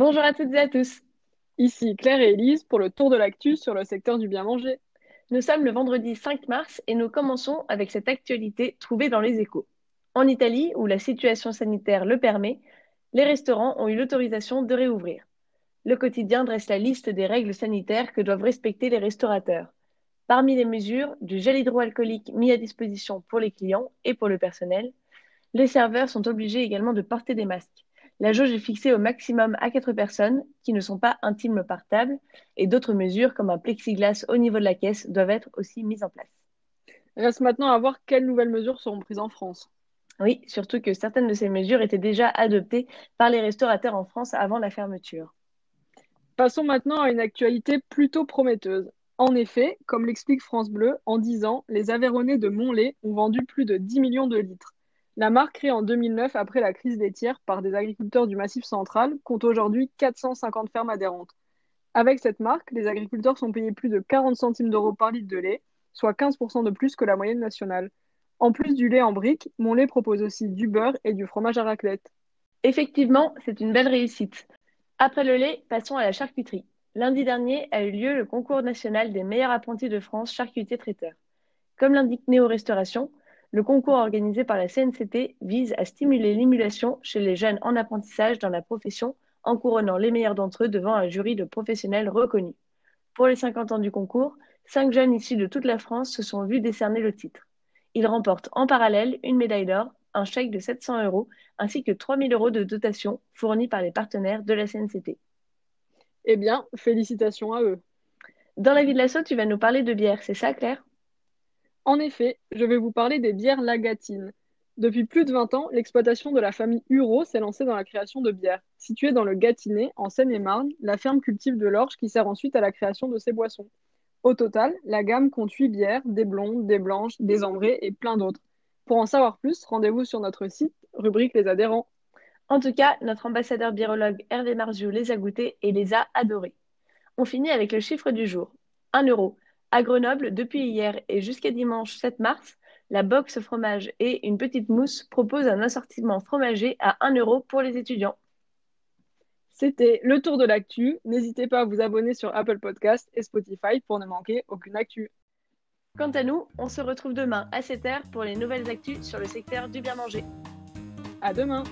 Bonjour à toutes et à tous. Ici Claire et Elise pour le tour de l'actu sur le secteur du bien manger. Nous sommes le vendredi 5 mars et nous commençons avec cette actualité trouvée dans les échos. En Italie, où la situation sanitaire le permet, les restaurants ont eu l'autorisation de réouvrir. Le quotidien dresse la liste des règles sanitaires que doivent respecter les restaurateurs. Parmi les mesures, du gel hydroalcoolique mis à disposition pour les clients et pour le personnel, les serveurs sont obligés également de porter des masques. La jauge est fixée au maximum à quatre personnes qui ne sont pas intimes par table et d'autres mesures comme un plexiglas au niveau de la caisse doivent être aussi mises en place. Reste maintenant à voir quelles nouvelles mesures seront prises en France. Oui, surtout que certaines de ces mesures étaient déjà adoptées par les restaurateurs en France avant la fermeture. Passons maintenant à une actualité plutôt prometteuse. En effet, comme l'explique France Bleu, en 10 ans, les Aveyronnais de Montlé ont vendu plus de 10 millions de litres. La marque, créée en 2009 après la crise laitière par des agriculteurs du Massif central, compte aujourd'hui 450 fermes adhérentes. Avec cette marque, les agriculteurs sont payés plus de 40 centimes d'euros par litre de lait, soit 15% de plus que la moyenne nationale. En plus du lait en brique, mon lait propose aussi du beurre et du fromage à raclette. Effectivement, c'est une belle réussite. Après le lait, passons à la charcuterie. Lundi dernier a eu lieu le concours national des meilleurs apprentis de France charcutiers traiteurs. Comme l'indique Néo Restauration, le concours organisé par la CNCT vise à stimuler l'émulation chez les jeunes en apprentissage dans la profession en couronnant les meilleurs d'entre eux devant un jury de professionnels reconnus. Pour les 50 ans du concours, cinq jeunes issus de toute la France se sont vus décerner le titre. Ils remportent en parallèle une médaille d'or, un chèque de 700 euros ainsi que 3000 euros de dotation fournis par les partenaires de la CNCT. Eh bien, félicitations à eux. Dans la vie de l'assaut, tu vas nous parler de bière, c'est ça Claire? En effet, je vais vous parler des bières lagatines. Depuis plus de 20 ans, l'exploitation de la famille Huro s'est lancée dans la création de bières. Située dans le Gâtinais, en Seine-et-Marne, la ferme cultive de l'orge qui sert ensuite à la création de ses boissons. Au total, la gamme compte 8 bières, des blondes, des blanches, des ambrées et plein d'autres. Pour en savoir plus, rendez-vous sur notre site, rubrique les adhérents. En tout cas, notre ambassadeur birologue Hervé Marziou les a goûtés et les a adorés. On finit avec le chiffre du jour. 1 euro. À Grenoble, depuis hier et jusqu'à dimanche 7 mars, la box fromage et une petite mousse proposent un assortiment fromager à 1 euro pour les étudiants. C'était le tour de l'actu. N'hésitez pas à vous abonner sur Apple Podcast et Spotify pour ne manquer aucune actu. Quant à nous, on se retrouve demain à 7h pour les nouvelles actus sur le secteur du bien manger. À demain!